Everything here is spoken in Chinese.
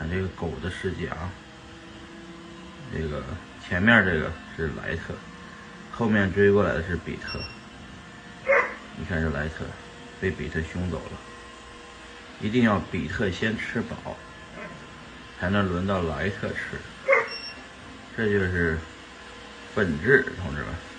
看这个狗的世界啊这个前面这个是莱特后面追过来的是比特。你看这莱特被比特凶走了。一定要比特先吃饱才能轮到莱特吃。这就是本质同志们。